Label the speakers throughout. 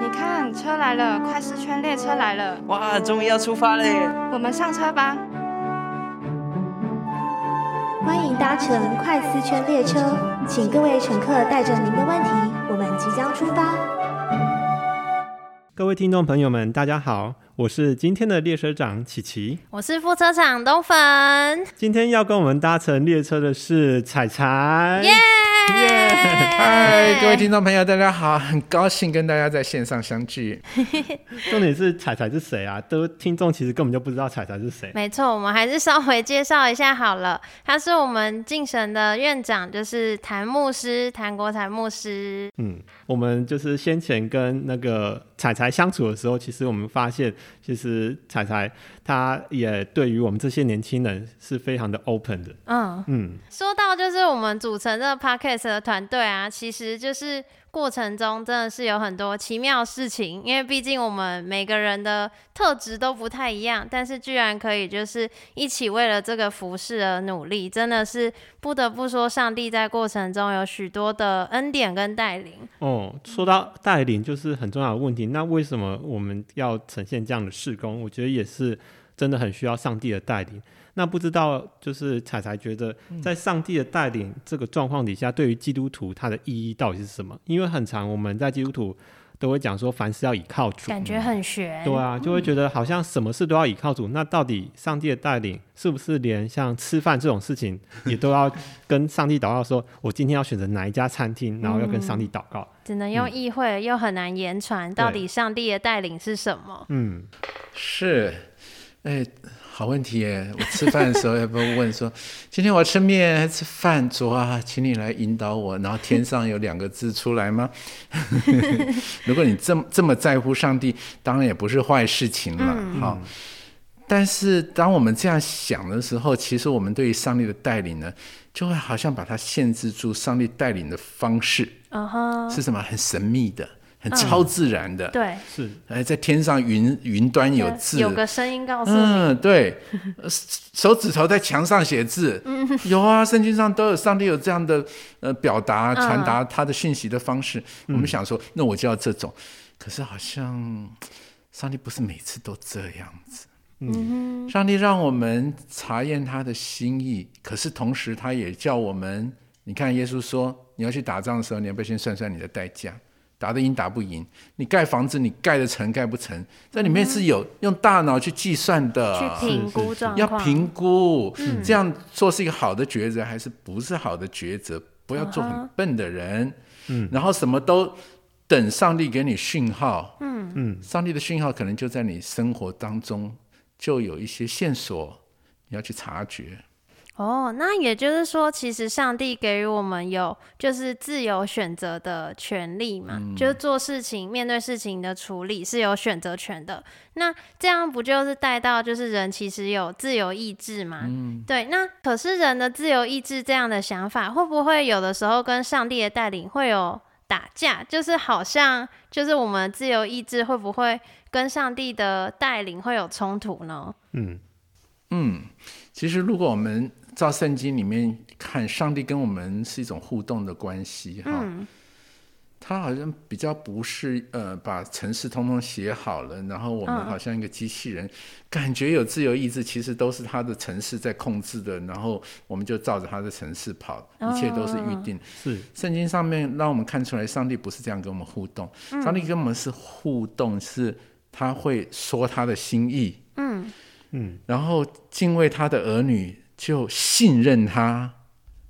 Speaker 1: 你看，车来了，快四圈列车来了，
Speaker 2: 哇，终于要出发嘞！
Speaker 1: 我们上车吧。
Speaker 3: 欢迎搭乘快四圈列车，请各位乘客带着您的问题，我们即将出发。
Speaker 4: 各位听众朋友们，大家好，我是今天的列车长琪琪。
Speaker 5: 我是副车长东粉，
Speaker 4: 今天要跟我们搭乘列车的是彩彩。
Speaker 5: 耶！
Speaker 6: 嗨，各位听众朋友，大家好，很高兴跟大家在线上相聚。
Speaker 4: 重点是彩彩是谁啊？都听众其实根本就不知道彩彩是谁。
Speaker 5: 没错，我们还是稍微介绍一下好了。他是我们敬神的院长，就是谭牧师，谭国才牧师。
Speaker 4: 嗯，我们就是先前跟那个彩彩相处的时候，其实我们发现，其实彩彩她也对于我们这些年轻人是非常的 open 的。
Speaker 5: 嗯，
Speaker 4: 嗯，
Speaker 5: 说到就是我们组成这个 podcast 的团队啊，其实就是过程中真的是有很多奇妙事情，因为毕竟我们每个人的特质都不太一样，但是居然可以就是一起为了这个服饰而努力，真的是不得不说，上帝在过程中有许多的恩典跟带领。
Speaker 4: 哦，说到带领就是很重要的问题。那为什么我们要呈现这样的事工？我觉得也是真的很需要上帝的带领。那不知道就是彩彩觉得，在上帝的带领这个状况底下，对于基督徒它的意义到底是什么？因为很长我们在基督徒都会讲说，凡事要倚靠主。
Speaker 5: 感觉很悬，
Speaker 4: 对啊，就会觉得好像什么事都要倚靠主。那到底上帝的带领是不是连像吃饭这种事情也都要跟上帝祷告说，我今天要选择哪一家餐厅，然后要跟上帝祷告？
Speaker 5: 只能用意会，又很难言传，到底上帝的带领是什么？
Speaker 4: 嗯，
Speaker 6: 是，哎，好问题耶！我吃饭的时候 要不要问说，今天我要吃面还是吃饭？主啊，请你来引导我。然后天上有两个字出来吗？如果你这么这么在乎上帝，当然也不是坏事情了。好、但是当我们这样想的时候，其实我们对于上帝的带领呢，就会好像把它限制住。上帝带领的方式
Speaker 5: 嗯哼，
Speaker 6: 是什么？很神秘的，很超自然的。
Speaker 5: 对，
Speaker 4: 是。
Speaker 6: 哎，在天上云云端有字，
Speaker 5: 有个声音告诉你，
Speaker 6: 嗯，对，呃手指头在墙上写字，有啊，圣经上都有，上帝有这样的呃表达、传达他的讯息的方式。我们想说，那我就要这种，可是好像上帝不是每次都这样子。嗯，上帝让我们查验他的心意，可是同时他也叫我们，你看耶稣说，你要去打仗的时候，你要不要先算算你的代价？打得赢打不赢？你盖房子，你盖得成盖不成？在里面是有用大脑去计算的，
Speaker 5: 去评估状，
Speaker 6: 要评估，这样做是一个好的抉择，还是不是好的抉择？不要做很笨的人，嗯，然后什么都等上帝给你讯号，嗯嗯，上帝的讯号可能就在你生活当中就有一些线索，你要去察觉。
Speaker 5: 哦，那也就是说，其实上帝给予我们有就是自由选择的权利嘛，就是做事情、面对事情的处理是有选择权的。那这样不就是带到就是人其实有自由意志嘛？对。那可是人的自由意志这样的想法，会不会有的时候跟上帝的带领会有打架？就是好像就是我们自由意志会不会跟上帝的带领会有冲突呢？
Speaker 4: 嗯
Speaker 6: 嗯，其实如果我们照圣经里面看，上帝跟我们是一种互动的关系，哈。他好像比较不是呃，把程式通通写好了，然后我们好像一个机器人，感觉有自由意志，其实都是他的程式在控制的，然后我们就照着他的程式跑，一切都是预定。
Speaker 4: 是，
Speaker 6: 圣经上面让我们看出来，上帝不是这样跟我们互动，上帝跟我们是互动，是他会说他的心意，
Speaker 5: 嗯
Speaker 4: 嗯。
Speaker 6: 然后敬畏他的儿女就信任他，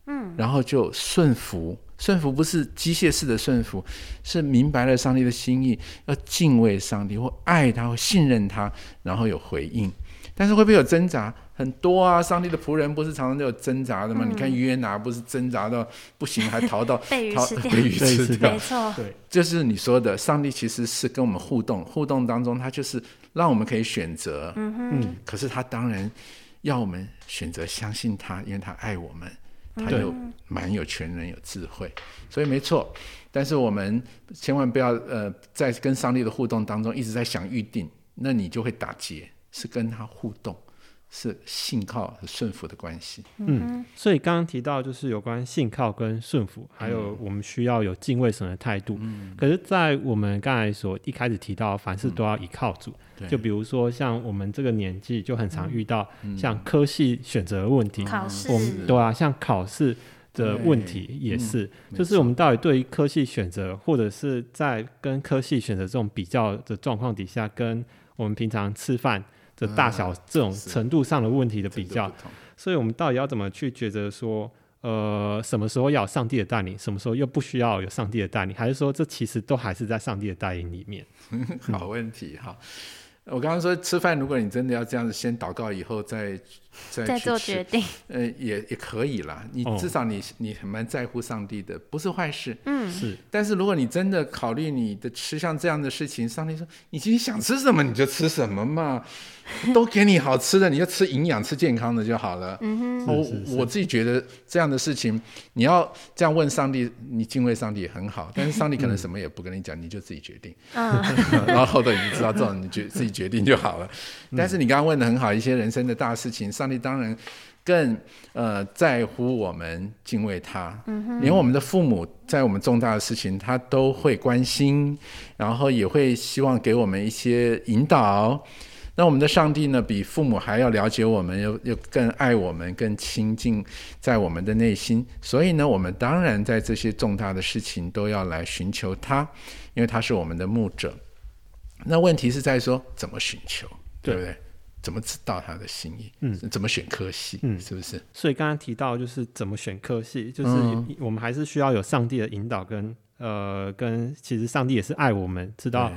Speaker 5: 嗯，
Speaker 6: 然后就顺服。顺服不是机械式的顺服，是明白了上帝的心意，要敬畏上帝，或爱他，或信任他，然后有回应。但是会不会有挣扎？很多啊！上帝的仆人不是常常都有挣扎的吗？你看约拿不是挣扎到不行，还逃到
Speaker 5: 被鱼吃掉
Speaker 6: 被鱼吃掉
Speaker 5: 没。错，
Speaker 4: 对，
Speaker 6: 就是你说的，上帝其实是跟我们互动，互动当中他就是让我们可以选择。
Speaker 5: 嗯哼，
Speaker 4: 嗯
Speaker 6: 可是他当然要我们选择相信他，因为他爱我们，他
Speaker 4: 对
Speaker 6: 有蛮有权能、有智慧，所以没错。但是我们千万不要呃，在跟上帝的互动当中一直在想预定，那你就会打结。是跟他互动，是信靠和顺服的关系。
Speaker 4: 嗯，所以刚刚提到就是有关信靠跟顺服，还有我们需要有敬畏神的态度。嗯，可是，在我们刚才所一开始提到，凡事都要依靠主。就比如说像我们这个年纪，就很常遇到像科系选择的问题，
Speaker 5: 考试，
Speaker 4: 我们对啊，像考试的问题也是，就是我们到底对于科系选择，或者是在跟科系选择这种比较的状况底下，跟我们平常吃饭的大小这种程度上的问题的比较，所以我们到底要怎么去抉择说，呃，什么时候要上帝的带领，什么时候又不需要有上帝的带领，还是说这其实都还是在上帝的带领里面？
Speaker 6: 好问题哈。我刚刚说吃饭，如果你真的要这样子，先祷告以后再
Speaker 5: 再做决定，
Speaker 6: 呃，也也可以啦。你至少你你很蛮在乎上帝的，不是坏事。
Speaker 5: 嗯，
Speaker 4: 是。
Speaker 6: 但是如果你真的考虑你的吃像这样的事情，上帝说你今天想吃什么你就吃什么嘛。都给你好吃的，你就吃营养、吃健康的就好了。
Speaker 5: 嗯
Speaker 6: 我我自己觉得这样的事情，你要这样问上帝，你敬畏上帝也很好。但是上帝可能什么也不跟你讲，你就自己决定。
Speaker 5: 嗯，
Speaker 6: 然后后头你就知道这种，你决自己决定就好了。但是你刚刚问的很好，一些人生的大事情，上帝当然更呃在乎我们敬畏他。
Speaker 5: 嗯
Speaker 6: 连我们的父母在我们重大的事情，他都会关心，然后也会希望给我们一些引导。那我们的上帝呢，比父母还要了解我们，又又更爱我们，更亲近在我们的内心。所以呢，我们当然在这些重大的事情都要来寻求他，因为他是我们的牧者。那问题是在说怎么寻求，对不对？怎么知道他的心意？嗯，怎么选科系？嗯，是不是？
Speaker 4: 所以刚刚提到就是怎么选科系，就是我们还是需要有上帝的引导，跟呃，跟其实上帝也是爱我们，知道。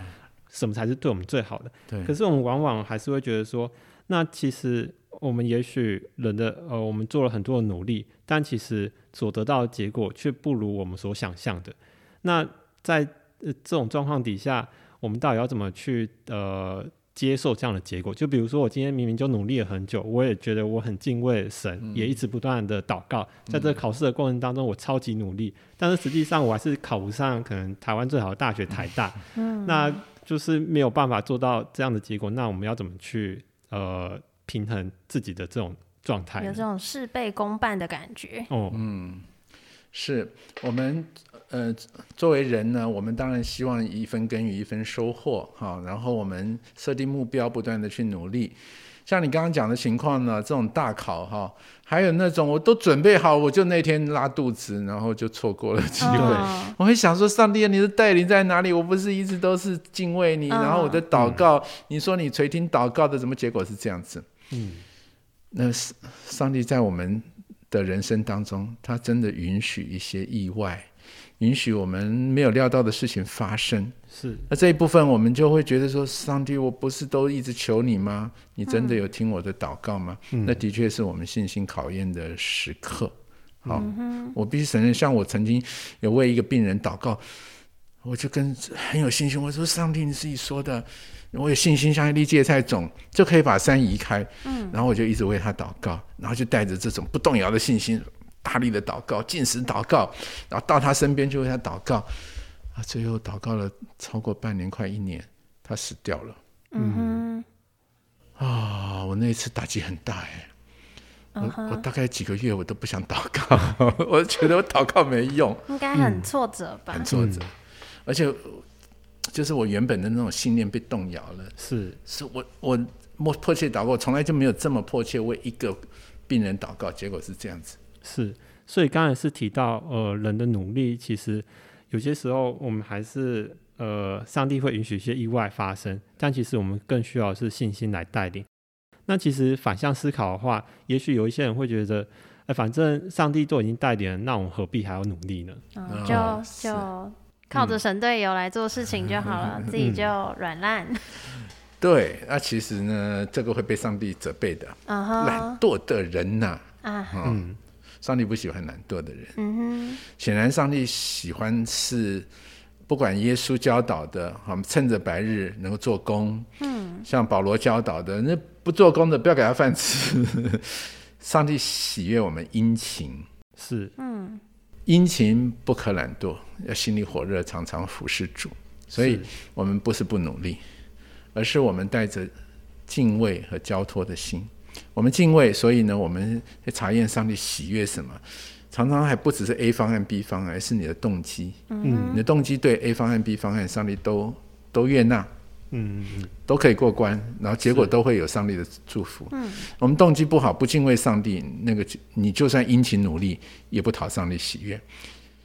Speaker 4: 什么才是对我们最好的？
Speaker 6: 对。
Speaker 4: 可是我们往往还是会觉得说，那其实我们也许人的呃，我们做了很多的努力，但其实所得到的结果却不如我们所想象的。那在呃这种状况底下，我们到底要怎么去呃接受这样的结果？就比如说，我今天明明就努力了很久，我也觉得我很敬畏神，也一直不断的祷告，在这考试的过程当中，我超级努力，但是实际上我还是考不上可能台湾最好的大学台大。
Speaker 5: 嗯。
Speaker 4: 那就是没有办法做到这样的结果，那我们要怎么去呃平衡自己的这种状态？
Speaker 5: 有这种事倍功半的感觉。
Speaker 4: 哦，
Speaker 6: 嗯，是我们呃作为人呢，我们当然希望一分耕耘一分收获哈，然后我们设定目标，不断的去努力。像你刚刚讲的情况呢，这种大考哈，还有那种我都准备好，我就那天拉肚子，然后就错过了机会。我会想说，上帝，你的带领在哪里？我不是一直都是敬畏你，然后我的祷告，你说你垂听祷告的，怎么结果是这样子？
Speaker 4: 嗯，
Speaker 6: 那上帝在我们的人生当中，他真的允许一些意外。允许我们没有料到的事情发生，
Speaker 4: 是
Speaker 6: 那这一部分我们就会觉得说，上帝，我不是都一直求你吗？你真的有听我的祷告吗？那的确是我们信心考验的时刻。好，我必须承认，像我曾经有为一个病人祷告，我就跟很有信心，我说：“上帝，你自己说的，我有信心，像一粒芥菜种就可以把山移开。”
Speaker 5: 嗯，
Speaker 6: 然后我就一直为他祷告，然后就带着这种不动摇的信心。大力的祷告，进食祷告，然后到他身边就为他祷告，啊，最后祷告了超过半年，快一年，他死掉了。
Speaker 5: 嗯
Speaker 6: 哼，啊，我那一次打击很大哎，我我大概几个月我都不想祷告，我觉得我祷告没用，
Speaker 5: 应该很挫折吧？
Speaker 6: 很挫折，而且就是我原本的那种信念被动摇了。
Speaker 4: 是，
Speaker 6: 是我我莫迫切祷告，从来就没有这么迫切为一个病人祷告，结果是这样子。
Speaker 4: 是，所以刚才是提到，呃，人的努力其实有些时候我们还是，呃，上帝会允许一些意外发生，但其实我们更需要是信心来带领。那其实反向思考的话，也许有一些人会觉得，哎，反正上帝都已经带领了，那我们何必还要努力呢？
Speaker 5: 嗯，就就靠着神队友来做事情就好了，自己就软烂。
Speaker 6: 对，那其实呢，这个会被上帝责备的。懒惰的人呐，
Speaker 5: 啊，
Speaker 6: 嗯。上帝不喜欢懒惰的人。
Speaker 5: 嗯哼，
Speaker 6: 显然上帝喜欢是不管耶稣教导的，我们趁着白日能够做工。
Speaker 5: 嗯，
Speaker 6: 像保罗教导的，那不做工的不要给他饭吃。上帝喜悦我们殷勤，
Speaker 4: 是，
Speaker 5: 嗯，
Speaker 6: 殷勤不可懒惰，要心里火热，常常服侍主。所以我们不是不努力，而是我们带着敬畏和交托的心。我们敬畏，所以呢，我们查验上帝喜悦什么。常常还不只是 A 方案、B 方案，而是你的动机。嗯，你的动机对 A 方案、B 方案，上帝都都悦纳。嗯嗯都可以过关，然后结果都会有上帝的祝福。嗯，我们动机不好，不敬畏上帝，那个你就算殷勤努力，也不讨上帝喜悦。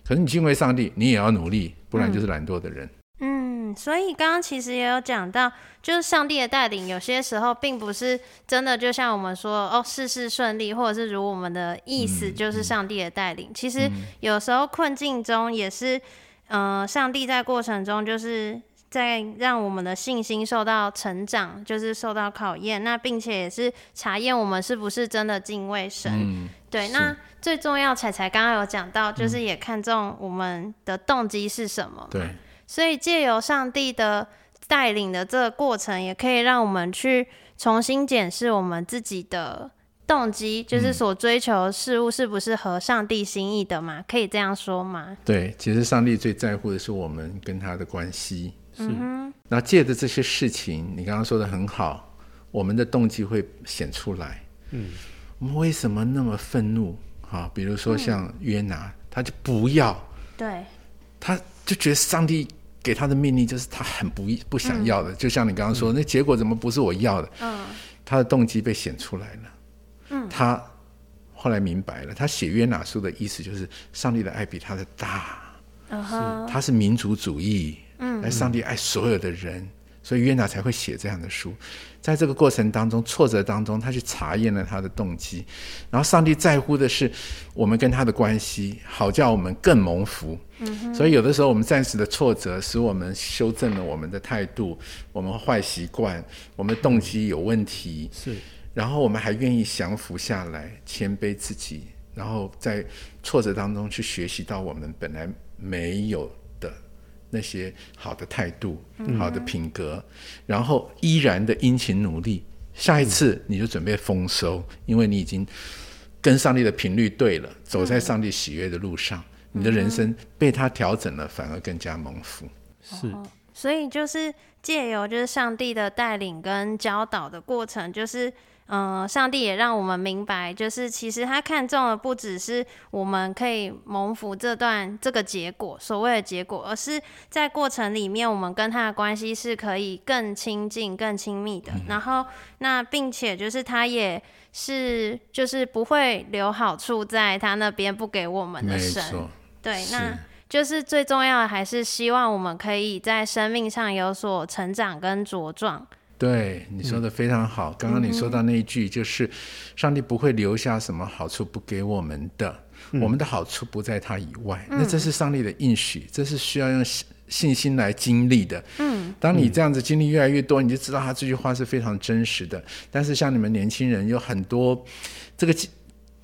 Speaker 6: 可是你敬畏上帝，你也要努力，不然就是懒惰的人。
Speaker 5: 嗯，所以刚刚其实也有讲到，就是上帝的带领，有些时候并不是真的，就像我们说哦，事事顺利，或者是如我们的意思，就是上帝的带领。其实有时候困境中也是，嗯，上帝在过程中就是。在让我们的信心受到成长，就是受到考验。那并且也是查验我们是不是真的敬畏神。对，那最重要，彩彩刚刚有讲到，就是也看重我们的动机是什么。
Speaker 6: 对，
Speaker 5: 所以借由上帝的带领的这个过程，也可以让我们去重新检视我们自己的动机，就是所追求事物是不是合上帝心意的嘛？可以这样说吗？
Speaker 6: 对，其实上帝最在乎的是我们跟他的关系。
Speaker 5: 是，
Speaker 6: 那借着这些事情，你刚刚说的很好，我们的动机会显出来。嗯，我们为什么那么愤怒？啊，比如说像约拿，他就不要，
Speaker 5: 对，
Speaker 6: 他就觉得上帝给他的命令就是他很不不想要的，就像你刚刚说，那结果怎么不是我要的？嗯，他的动机被显出来了。嗯，他后来明白了，他写约拿书的意思就是上帝的爱比他的大，是，他是民族主义。嗯，而上帝爱所有的人，所以约拿才会写这样的书。在这个过程当中，挫折当中，他去查验了他的动机，然后上帝在乎的是我们跟他的关系，好叫我们更蒙福。嗯，所以有的时候我们暂时的挫折，使我们修正了我们的态度，我们坏习惯，我们的动机有问题。
Speaker 4: 是，
Speaker 6: 然后我们还愿意降服下来，谦卑自己，然后在挫折当中去学习到我们本来没有。那些好的态度、好的品格，然后依然的殷勤努力，下一次你就准备丰收，因为你已经跟上帝的频率对了，走在上帝喜悦的路上，你的人生被他调整了，反而更加蒙福。
Speaker 4: 是，
Speaker 5: 所以就是借由就是上帝的带领跟教导的过程，就是。嗯，上帝也让我们明白，就是其实他看中的不只是我们可以蒙福这段这个结果，所谓的结果，而是在过程里面，我们跟他的关系是可以更亲近、更亲密的。然后，那并且就是他也是，就是不会留好处在他那边不给我们的神。对，那就是最重要的，还是希望我们可以在生命上有所成长跟茁壮。
Speaker 6: 对你说的非常好。刚刚你说到那一句，就是上帝不会留下什么好处不给我们的，我们的好处不在他以外。那这是上帝的应许，这是需要用信心来经历的。嗯，当你这样子经历越来越多，你就知道他这句话是非常真实的。但是像你们年轻人有很多这个。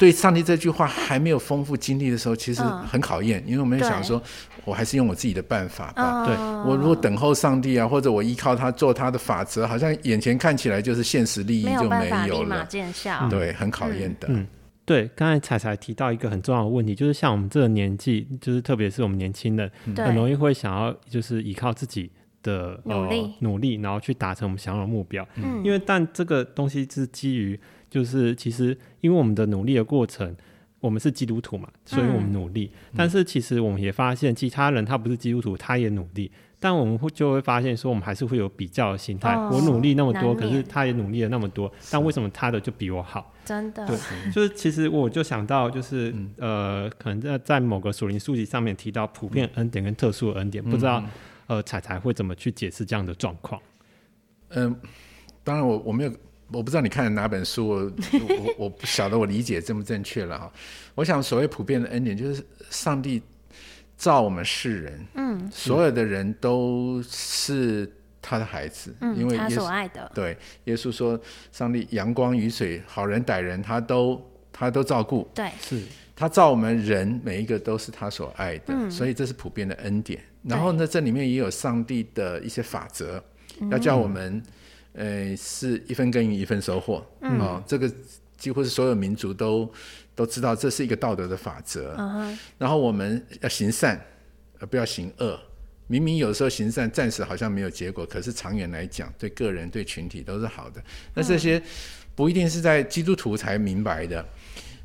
Speaker 6: 对上帝这句话还没有丰富经历的时候，其实很考验，因为我们想说，我还是用我自己的办法吧。
Speaker 4: 对
Speaker 6: 我如果等候上帝啊，或者我依靠他做他的法则，好像眼前看起来就是现实利益就没有了。
Speaker 5: 见效。
Speaker 6: 对，很考验的。嗯，
Speaker 4: 对。刚才彩彩提到一个很重要的问题，就是像我们这个年纪，就是特别是我们年轻人，很容易会想要就是依靠自己的
Speaker 5: 努力，
Speaker 4: 努力，然后去达成我们想要的目标。嗯，因为但这个东西是基于。就是其实，因为我们的努力的过程，我们是基督徒嘛，所以我们努力。但是其实我们也发现，其他人他不是基督徒，他也努力。但我们会就会发现说，我们还是会有比较的心态。我努力那么多，可是他也努力了那么多，但为什么他的就比我好？
Speaker 5: 真的，
Speaker 4: 对，就是其实我就想到，就是呃，可能在在某个属灵书籍上面提到普遍恩典跟特殊恩典，不知道呃彩彩会怎么去解释这样的状况？
Speaker 6: 嗯，当然我我没有。我不知道你看的哪本书，我 我我不晓得我理解正不正确了哈。我想所谓普遍的恩典，就是上帝造我们世人，嗯，所有的人都是他的孩子，
Speaker 5: 嗯，
Speaker 6: 因为
Speaker 5: 他所爱的，
Speaker 6: 对，耶稣说，上帝阳光雨水好人歹人他都他都照顾，
Speaker 5: 对，
Speaker 4: 是。
Speaker 6: 他造我们人每一个都是他所爱的，所以这是普遍的恩典。然后呢，这里面也有上帝的一些法则，要叫我们。呃，是一分耕耘一分收获，哦，这个几乎是所有民族都都知道，这是一个道德的法则。然后我们要行善，而不要行恶。明明有时候行善暂时好像没有结果，可是长远来讲，对个人对群体都是好的。那这些不一定是在基督徒才明白的。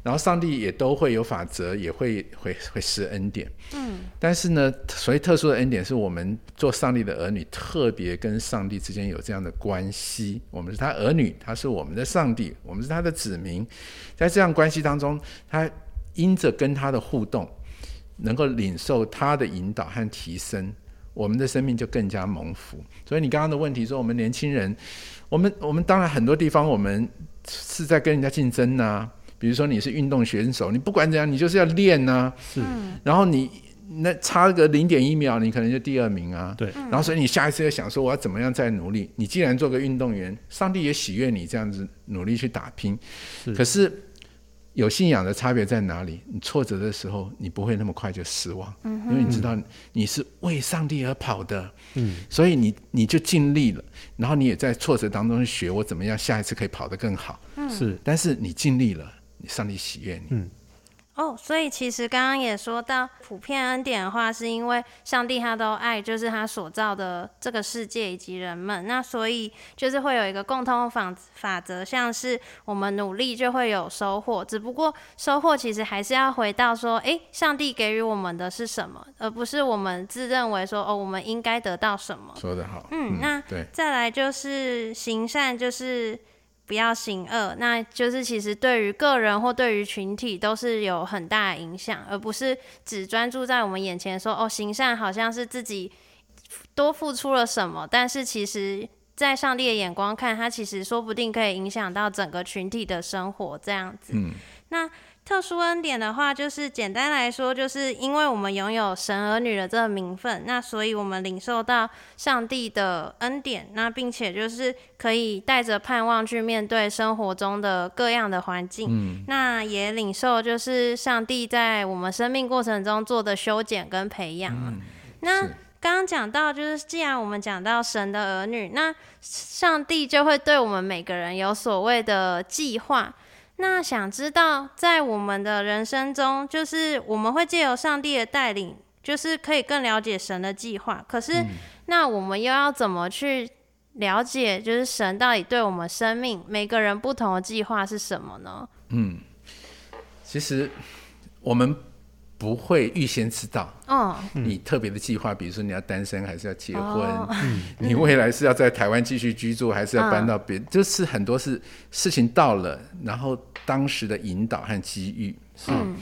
Speaker 6: 然后上帝也都会有法则，也会会会施恩典。嗯，但是呢，所谓特殊的恩典，是我们做上帝的儿女，特别跟上帝之间有这样的关系。我们是他儿女，他是我们的上帝，我们是他的子民。在这样关系当中，他因着跟他的互动，能够领受他的引导和提升，我们的生命就更加蒙福。所以你刚刚的问题说，我们年轻人，我们我们当然很多地方我们是在跟人家竞争呐。比如说你是运动选手，你不管怎样，你就是要练呐。
Speaker 4: 是，
Speaker 6: 然后你那差个零点一秒，你可能就第二名啊。
Speaker 4: 对。
Speaker 6: 然后所以你下一次要想说我要怎么样再努力。你既然做个运动员，上帝也喜悦你这样子努力去打拼。
Speaker 4: 是。
Speaker 6: 可是有信仰的差别在哪里？你挫折的时候，你不会那么快就失望，因为你知道你是为上帝而跑的。嗯。所以你你就尽力了，然后你也在挫折当中学我怎么样下一次可以跑得更好。
Speaker 4: 嗯。是。
Speaker 6: 但是你尽力了。上帝喜悦你。
Speaker 4: 嗯，
Speaker 5: 哦，所以其实刚刚也说到普遍恩典的话，是因为上帝他都爱，就是他所造的这个世界以及人们。那所以就是会有一个共通法法则，像是我们努力就会有收获。只不过收获其实还是要回到说，哎，上帝给予我们的是什么，而不是我们自认为说，哦，我们应该得到什么。
Speaker 6: 说得好。
Speaker 5: 嗯，那对再来就是行善，就是。不要行恶，那就是其实对于个人或对于群体都是有很大的影响，而不是只专注在我们眼前说哦，行善好像是自己多付出了什么，但是其实在上帝的眼光看，他其实说不定可以影响到整个群体的生活这样子。
Speaker 6: 嗯，
Speaker 5: 那。特殊恩典的话，就是简单来说，就是因为我们拥有神儿女的这个名分，那所以我们领受到上帝的恩典，那并且就是可以带着盼望去面对生活中的各样的环境。
Speaker 6: 嗯，
Speaker 5: 那也领受就是上帝在我们生命过程中做的修剪跟培养。
Speaker 6: 嗯，
Speaker 5: 那刚刚讲到，就是既然我们讲到神的儿女，那上帝就会对我们每个人有所谓的计划。那想知道，在我们的人生中，就是我们会借由上帝的带领，就是可以更了解神的计划。可是，那我们又要怎么去了解，就是神到底对我们生命每个人不同的计划是什么呢？
Speaker 6: 嗯，其实我们。不会预先知道，
Speaker 5: 哦，
Speaker 6: 你特别的计划，比如说你要单身还是要结婚，你未来是要在台湾继续居住还是要搬到别，就是很多是事情到了，然后当时的引导和机遇，
Speaker 5: 嗯。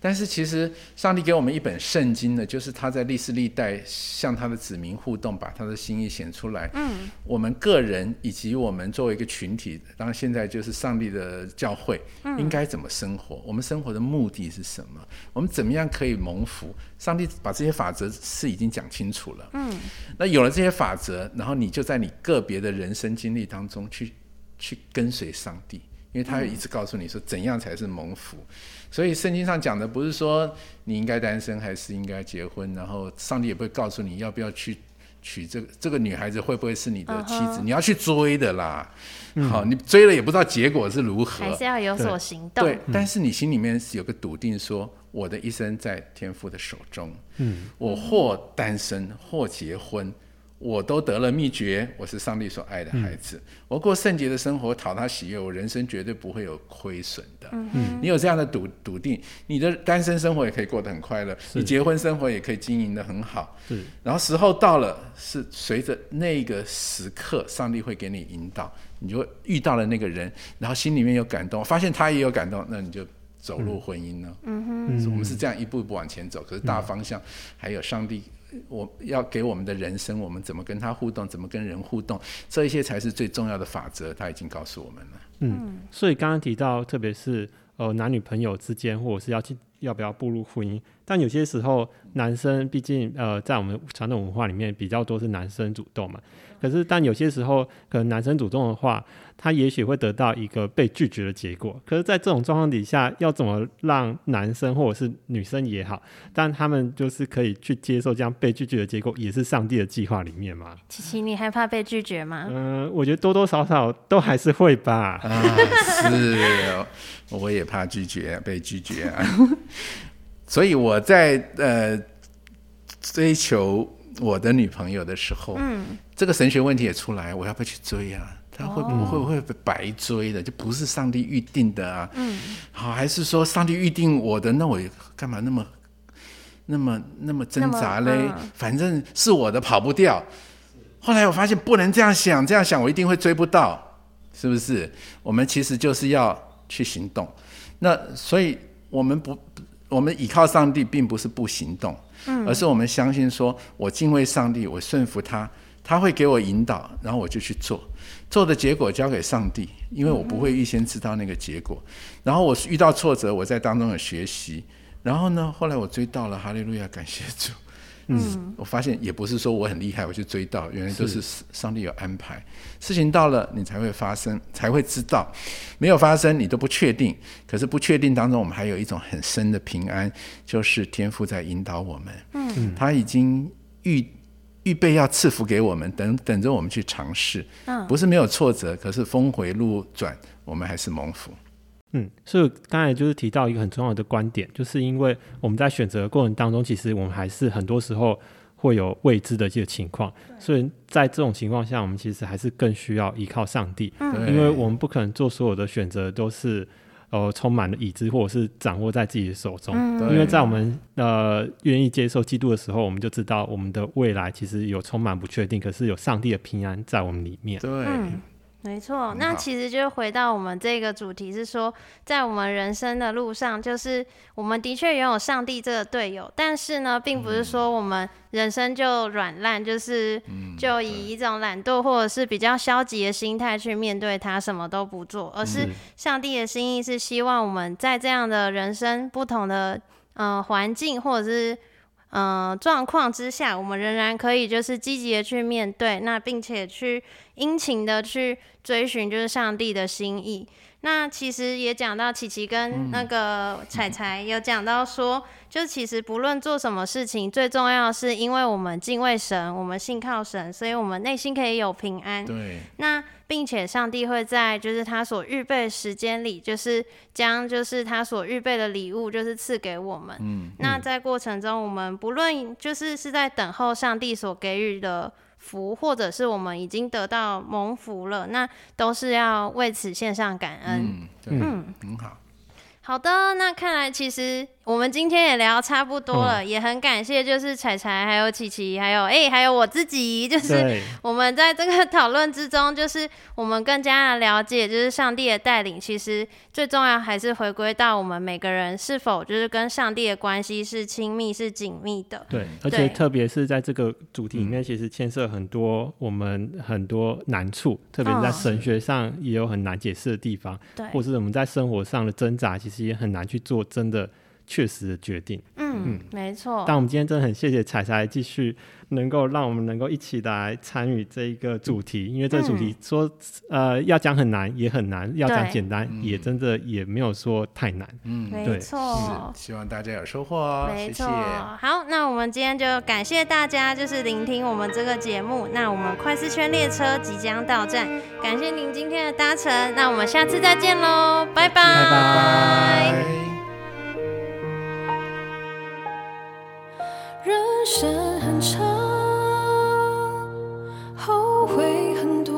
Speaker 6: 但是其实上帝给我们一本圣经呢，就是他在历史历代向他的子民互动，把他的心意显出来。
Speaker 5: 嗯，
Speaker 6: 我们个人以及我们作为一个群体，当然现在就是上帝的教会，应该怎么生活？我们生活的目的是什么？我们怎么样可以蒙福？上帝把这些法则是已经讲清楚了。
Speaker 5: 嗯，
Speaker 6: 那有了这些法则，然后你就在你个别的人生经历当中去去跟随上帝。因为他一直告诉你说怎样才是蒙福，所以圣经上讲的不是说你应该单身还是应该结婚，然后上帝也不会告诉你要不要去娶这个这个女孩子会不会是你的妻子，你要去追的啦。好，你追了也不知道结果是如何，
Speaker 5: 还是要有所行动。
Speaker 6: 对，但是你心里面是有个笃定，说我的一生在天父的手中。
Speaker 4: 嗯，
Speaker 6: 我或单身或结婚。我都得了秘诀，我是上帝所爱的孩子，我过圣洁的生活，讨他喜悦，我人生绝对不会有亏损的。
Speaker 5: 嗯，
Speaker 6: 你有这样的笃笃定，你的单身生活也可以过得很快乐，你结婚生活也可以经营的很好。
Speaker 4: 是，
Speaker 6: 然后时候到了，是随着那个时刻，上帝会给你引导，你就遇到了那个人，然后心里面有感动，发现他也有感动，那你就走入婚姻了。
Speaker 5: 嗯
Speaker 6: 哼，我们是这样一步一步往前走，可是大方向还有上帝。我要给我们的人生，我们怎么跟他互动，怎么跟人互动，这一些才是最重要的法则。他已经告诉我们了。
Speaker 4: 嗯，所以刚刚提到，特别是呃男女朋友之间，或者是要去要不要步入婚姻，但有些时候男生毕竟呃在我们传统文化里面比较多是男生主动嘛。可是，但有些时候，可能男生主动的话，他也许会得到一个被拒绝的结果。可是，在这种状况底下，要怎么让男生或者是女生也好，但他们就是可以去接受这样被拒绝的结果，也是上帝的计划里面嘛？
Speaker 5: 琪琪，你害怕被拒绝吗？
Speaker 4: 嗯，我觉得多多少少都还是会吧。
Speaker 6: 啊，是，我也怕拒绝，被拒绝啊。所以我在呃追求。我的女朋友的时候，
Speaker 5: 嗯，
Speaker 6: 这个神学问题也出来，我要不要去追啊？他会不会不会被白追的？就不是上帝预定的啊？嗯，好，还是说上帝预定我的？那我干嘛那么那么那么挣扎嘞？反正是我的，跑不掉。后来我发现不能这样想，这样想我一定会追不到，是不是？我们其实就是要去行动。那所以我们不，我们依靠上帝，并不是不行动，嗯，而是我们相信说，我敬畏上帝，我顺服他，他会给我引导，然后我就去做，做的结果交给上帝，因为我不会预先知道那个结果。然后我遇到挫折，我在当中有学习，然后呢，后来我追到了，哈利路亚，感谢主。嗯，我发现也不是说我很厉害，我就追到，原来都是上帝有安排。事情到了，你才会发生，才会知道。没有发生，你都不确定。可是不确定当中，我们还有一种很深的平安，就是天父在引导我们。嗯，他已经预预备要赐福给我们，等等着我们去尝试。嗯，不是没有挫折，可是峰回路转，我们还是蒙福。
Speaker 4: 嗯，所以刚才就是提到一个很重要的观点，就是因为我们在选择的过程当中，其实我们还是很多时候会有未知的这个情况，所以在这种情况下，我们其实还是更需要依靠上帝，因为我们不可能做所有的选择都是呃充满了已知或者是掌握在自己的手中，因为在我们呃愿意接受基督的时候，我们就知道我们的未来其实有充满不确定，可是有上帝的平安在我们里面。
Speaker 6: 对。
Speaker 5: 没错，那其实就回到我们这个主题，是说在我们人生的路上，就是我们的确拥有上帝这个队友，但是呢，并不是说我们人生就软烂，就是就以一种懒惰或者是比较消极的心态去面对它，什么都不做，而是上帝的心意是希望我们在这样的人生不同的呃环境或者是。嗯，状况之下，我们仍然可以就是积极的去面对，那并且去殷勤的去追寻，就是上帝的心意。那其实也讲到琪琪跟那个彩彩有讲到说，就其实不论做什么事情，最重要是因为我们敬畏神，我们信靠神，所以我们内心可以有平安。
Speaker 6: 对，
Speaker 5: 那。并且上帝会在就是他所预备时间里，就是将就是他所预备的礼物，就是赐给我们。嗯，那在过程中，我们不论就是是在等候上帝所给予的福，或者是我们已经得到蒙福了，那都是要为此献上感恩。
Speaker 6: 嗯，很好。
Speaker 5: 好的，那看来其实我们今天也聊差不多了，也很感谢就是彩彩还有琪琪，还有哎还有我自己，就是我们在这个讨论之中，就是我们更加的了解，就是上帝的带领，其实最重要还是回归到我们每个人是否就是跟上帝的关系是亲密是紧密的。
Speaker 4: 对，而且特别是在这个主题里面，其实牵涉很多我们很多难处，特别是在神学上也有很难解释的地方，
Speaker 5: 对，
Speaker 4: 或是我们在生活上的挣扎，其实。也很难去做真的确实的决定。
Speaker 5: 嗯，嗯没错。
Speaker 4: 但我们今天真的很谢谢彩彩继续能够让我们能够一起来参与这一个主题，因为这个主题说呃要讲很难也很难，要讲简单也真的也没有说太难。
Speaker 5: 嗯，没错。
Speaker 6: 希望大家有收获哦。
Speaker 5: 没错。好，那我们今天就感谢大家，就是聆听我们这个节目。那我们快思圈列车即将到站，感谢您今天的搭乘。那我们下次再见喽，拜拜。
Speaker 4: 拜拜。
Speaker 2: 生很长，后悔很多，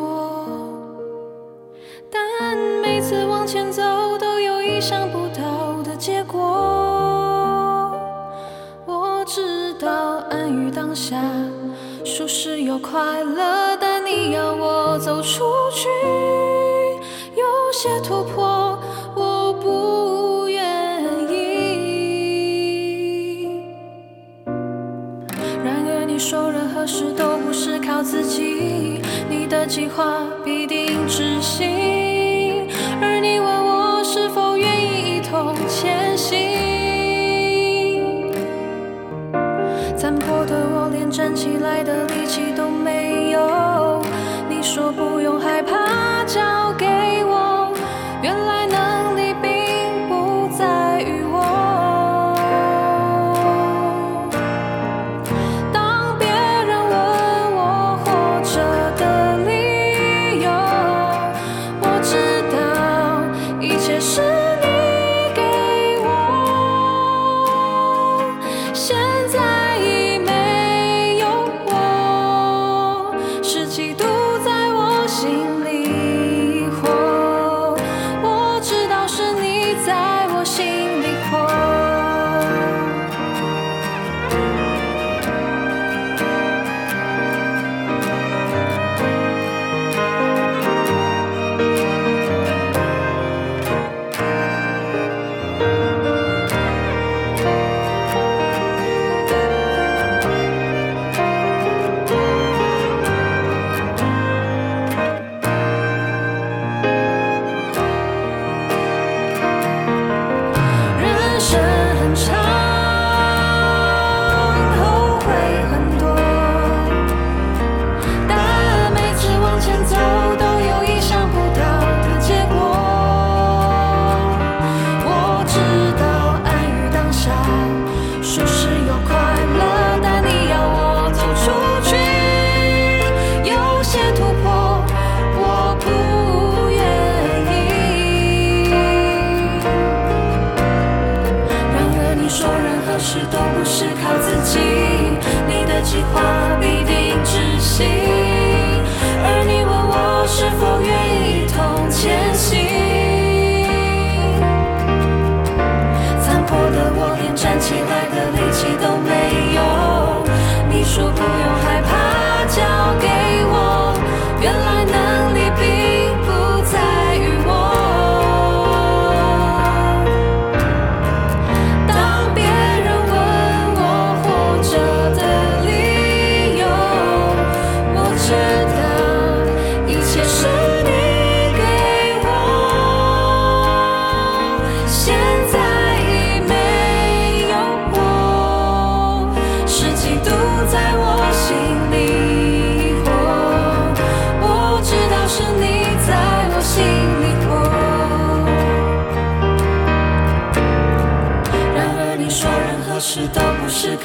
Speaker 2: 但每次往前走都有意想不到的结果。我知道安于当下，舒适又快乐，但你要我走出去，有些突破。何事都不是靠自己，你的计划必定执行。而你问我是否愿意一同前行，残破的我连站起来的力气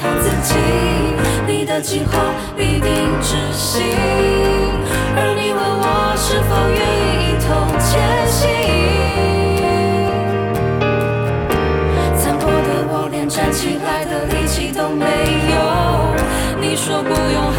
Speaker 2: 看自己，你的计划必定执行。而你问我是否愿意一同前行，残破的我连站起来的力气都没有。你说不用。